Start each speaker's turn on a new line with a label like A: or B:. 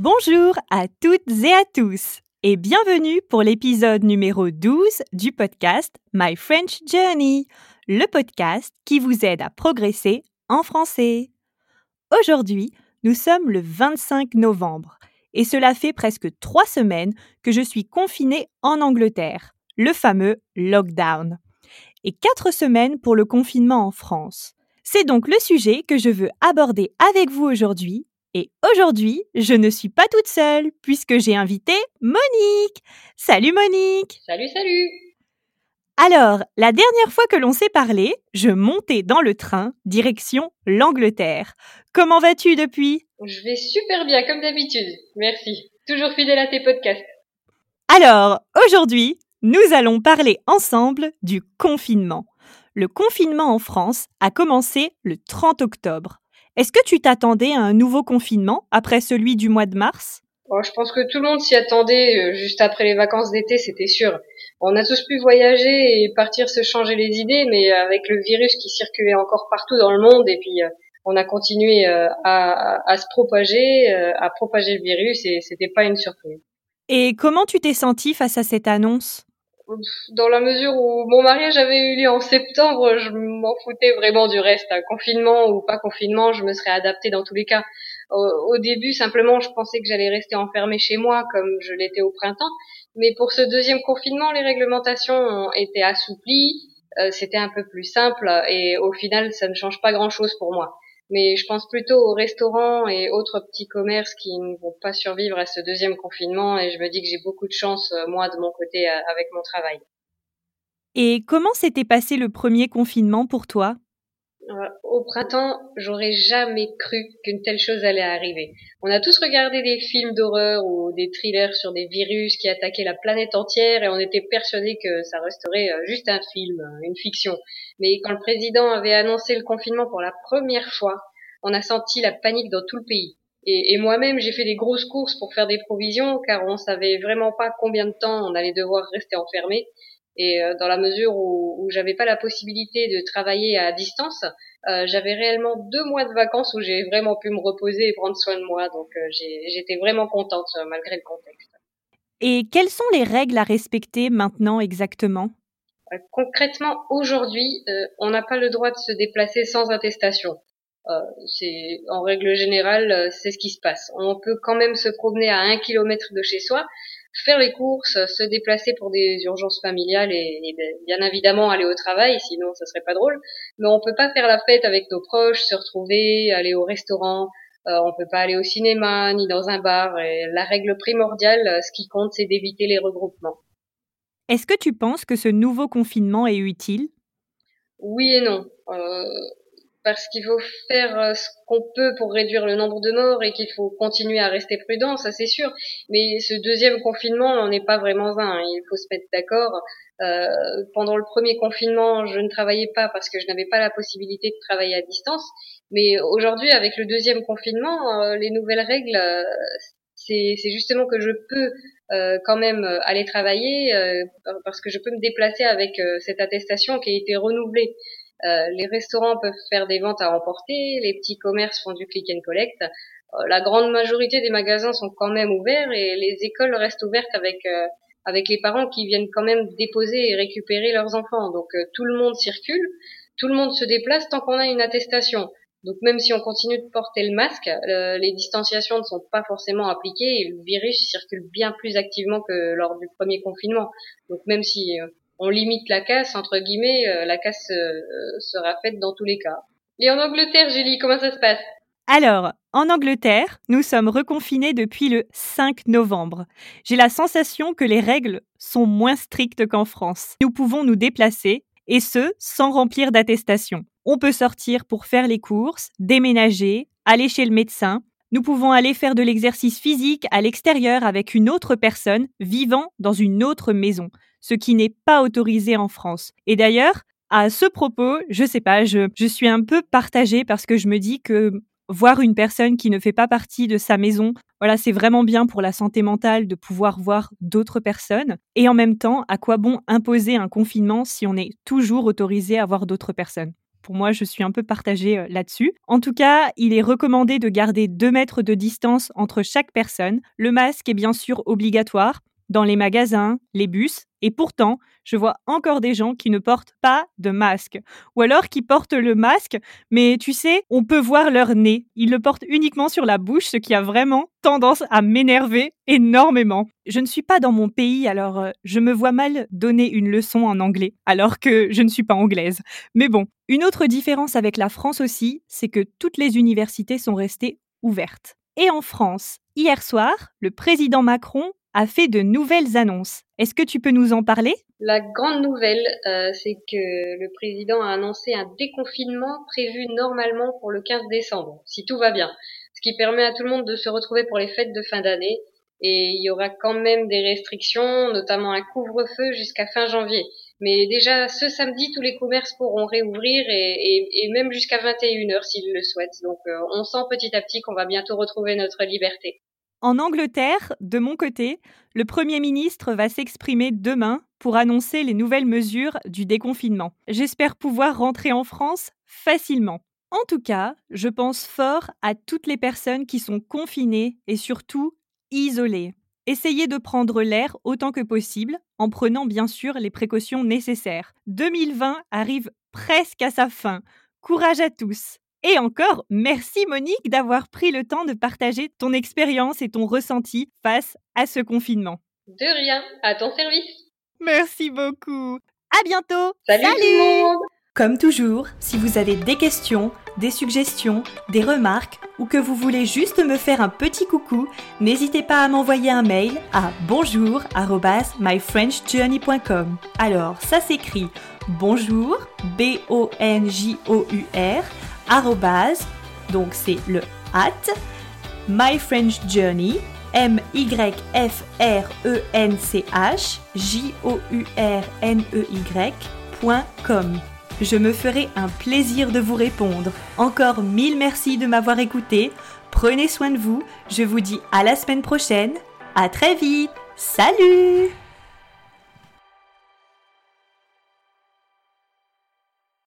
A: Bonjour à toutes et à tous et bienvenue pour l'épisode numéro 12 du podcast My French Journey, le podcast qui vous aide à progresser en français. Aujourd'hui, nous sommes le 25 novembre et cela fait presque trois semaines que je suis confinée en Angleterre, le fameux lockdown, et quatre semaines pour le confinement en France. C'est donc le sujet que je veux aborder avec vous aujourd'hui et aujourd'hui, je ne suis pas toute seule puisque j'ai invité Monique. Salut Monique.
B: Salut, salut.
A: Alors, la dernière fois que l'on s'est parlé, je montais dans le train direction l'Angleterre. Comment vas-tu depuis?
B: Je vais super bien comme d'habitude. Merci. Toujours fidèle à tes podcasts.
A: Alors, aujourd'hui, nous allons parler ensemble du confinement. Le confinement en France a commencé le 30 octobre. Est-ce que tu t'attendais à un nouveau confinement après celui du mois de mars?
B: Oh, Je pense que tout le monde s'y attendait euh, juste après les vacances d'été, c'était sûr. On a tous pu voyager et partir se changer les idées, mais avec le virus qui circulait encore partout dans le monde, et puis euh, on a continué euh, à, à, se propager, à propager le virus, et c'était pas une surprise.
A: Et comment tu t'es senti face à cette annonce?
B: Dans la mesure où mon mariage avait eu lieu en septembre, je m'en foutais vraiment du reste. Confinement ou pas confinement, je me serais adaptée dans tous les cas. Au, début, simplement, je pensais que j'allais rester enfermée chez moi comme je l'étais au printemps. Mais pour ce deuxième confinement, les réglementations ont été assouplies. Euh, c'était un peu plus simple et au final, ça ne change pas grand-chose pour moi mais je pense plutôt aux restaurants et autres petits commerces qui ne vont pas survivre à ce deuxième confinement et je me dis que j'ai beaucoup de chance, euh, moi, de mon côté, euh, avec mon travail.
A: Et comment s'était passé le premier confinement pour toi?
B: Au printemps, j'aurais jamais cru qu'une telle chose allait arriver. On a tous regardé des films d'horreur ou des thrillers sur des virus qui attaquaient la planète entière et on était persuadés que ça resterait juste un film, une fiction. Mais quand le président avait annoncé le confinement pour la première fois, on a senti la panique dans tout le pays. Et, moi-même, j'ai fait des grosses courses pour faire des provisions, car on savait vraiment pas combien de temps on allait devoir rester enfermé. Et euh, dans la mesure où, où j'avais pas la possibilité de travailler à distance, euh, j'avais réellement deux mois de vacances où j'ai vraiment pu me reposer et prendre soin de moi. Donc euh, j'étais vraiment contente malgré le contexte.
A: Et quelles sont les règles à respecter maintenant exactement?
B: Euh, concrètement, aujourd'hui, euh, on n'a pas le droit de se déplacer sans attestation. Euh, c'est en règle générale, c'est ce qui se passe. On peut quand même se promener à un kilomètre de chez soi, faire les courses, se déplacer pour des urgences familiales et, bien évidemment aller au travail, sinon ça serait pas drôle. Mais on peut pas faire la fête avec nos proches, se retrouver, aller au restaurant. Euh, on peut pas aller au cinéma ni dans un bar. Et la règle primordiale, ce qui compte, c'est d'éviter les regroupements.
A: Est-ce que tu penses que ce nouveau confinement est utile?
B: Oui et non. Euh, parce qu'il faut faire euh, ce qu'on peut pour réduire le nombre de morts et qu'il faut continuer à rester prudent, ça c'est sûr. Mais ce deuxième confinement n'en est pas vraiment un. Il faut se mettre d'accord. Euh, pendant le premier confinement, je ne travaillais pas parce que je n'avais pas la possibilité de travailler à distance. Mais aujourd'hui, avec le deuxième confinement, euh, les nouvelles règles, c'est justement que je peux quand même aller travailler parce que je peux me déplacer avec cette attestation qui a été renouvelée. Les restaurants peuvent faire des ventes à emporter, les petits commerces font du click and collect. la grande majorité des magasins sont quand même ouverts et les écoles restent ouvertes avec avec les parents qui viennent quand même déposer et récupérer leurs enfants. Donc tout le monde circule. tout le monde se déplace tant qu'on a une attestation. Donc même si on continue de porter le masque, euh, les distanciations ne sont pas forcément appliquées et le virus circule bien plus activement que lors du premier confinement. Donc même si euh, on limite la casse, entre guillemets, euh, la casse sera faite dans tous les cas. Et en Angleterre, Julie, comment ça se passe?
A: Alors, en Angleterre, nous sommes reconfinés depuis le 5 novembre. J'ai la sensation que les règles sont moins strictes qu'en France. Nous pouvons nous déplacer, et ce, sans remplir d'attestation. On peut sortir pour faire les courses, déménager, aller chez le médecin. Nous pouvons aller faire de l'exercice physique à l'extérieur avec une autre personne vivant dans une autre maison, ce qui n'est pas autorisé en France. Et d'ailleurs, à ce propos, je sais pas, je, je suis un peu partagée parce que je me dis que voir une personne qui ne fait pas partie de sa maison, voilà, c'est vraiment bien pour la santé mentale de pouvoir voir d'autres personnes. Et en même temps, à quoi bon imposer un confinement si on est toujours autorisé à voir d'autres personnes? Pour moi, je suis un peu partagée euh, là-dessus. En tout cas, il est recommandé de garder 2 mètres de distance entre chaque personne. Le masque est bien sûr obligatoire dans les magasins, les bus, et pourtant, je vois encore des gens qui ne portent pas de masque. Ou alors qui portent le masque, mais tu sais, on peut voir leur nez. Ils le portent uniquement sur la bouche, ce qui a vraiment tendance à m'énerver énormément. Je ne suis pas dans mon pays, alors euh, je me vois mal donner une leçon en anglais, alors que je ne suis pas anglaise. Mais bon, une autre différence avec la France aussi, c'est que toutes les universités sont restées ouvertes. Et en France, hier soir, le président Macron a fait de nouvelles annonces. Est-ce que tu peux nous en parler?
B: La grande nouvelle, euh, c'est que le président a annoncé un déconfinement prévu normalement pour le 15 décembre, si tout va bien. Ce qui permet à tout le monde de se retrouver pour les fêtes de fin d'année. Et il y aura quand même des restrictions, notamment un couvre-feu jusqu'à fin janvier. Mais déjà, ce samedi, tous les commerces pourront réouvrir et, même jusqu'à 21h s'ils le souhaitent. Donc euh, on sent petit à petit qu'on va bientôt retrouver notre liberté.
A: En Angleterre, de mon côté, le Premier ministre va s'exprimer demain pour annoncer les nouvelles mesures du déconfinement. J'espère pouvoir rentrer en France facilement. En tout cas, je pense fort à toutes les personnes qui sont confinées et surtout isolées. Essayez de prendre l'air autant que possible, en prenant bien sûr les précautions nécessaires. 2020 arrive presque à sa fin. Courage à tous et encore, merci Monique d'avoir pris le temps de partager ton expérience et ton ressenti face à ce confinement.
B: De rien, à ton service.
A: Merci beaucoup. À bientôt.
B: Salut, Tout le monde.
A: Comme toujours, si vous avez des questions, des suggestions, des remarques ou que vous voulez juste me faire un petit coucou, n'hésitez pas à m'envoyer un mail à bonjour@myfrenchjourney.com. Alors, ça s'écrit bonjour B O N J O U R donc c'est le at, My French Journey, M-Y-F-R-E-N-C-H, J-O-U-R-N-E-Y.com. Je me ferai un plaisir de vous répondre. Encore mille merci de m'avoir écouté. Prenez soin de vous. Je vous dis à la semaine prochaine. À très vite. Salut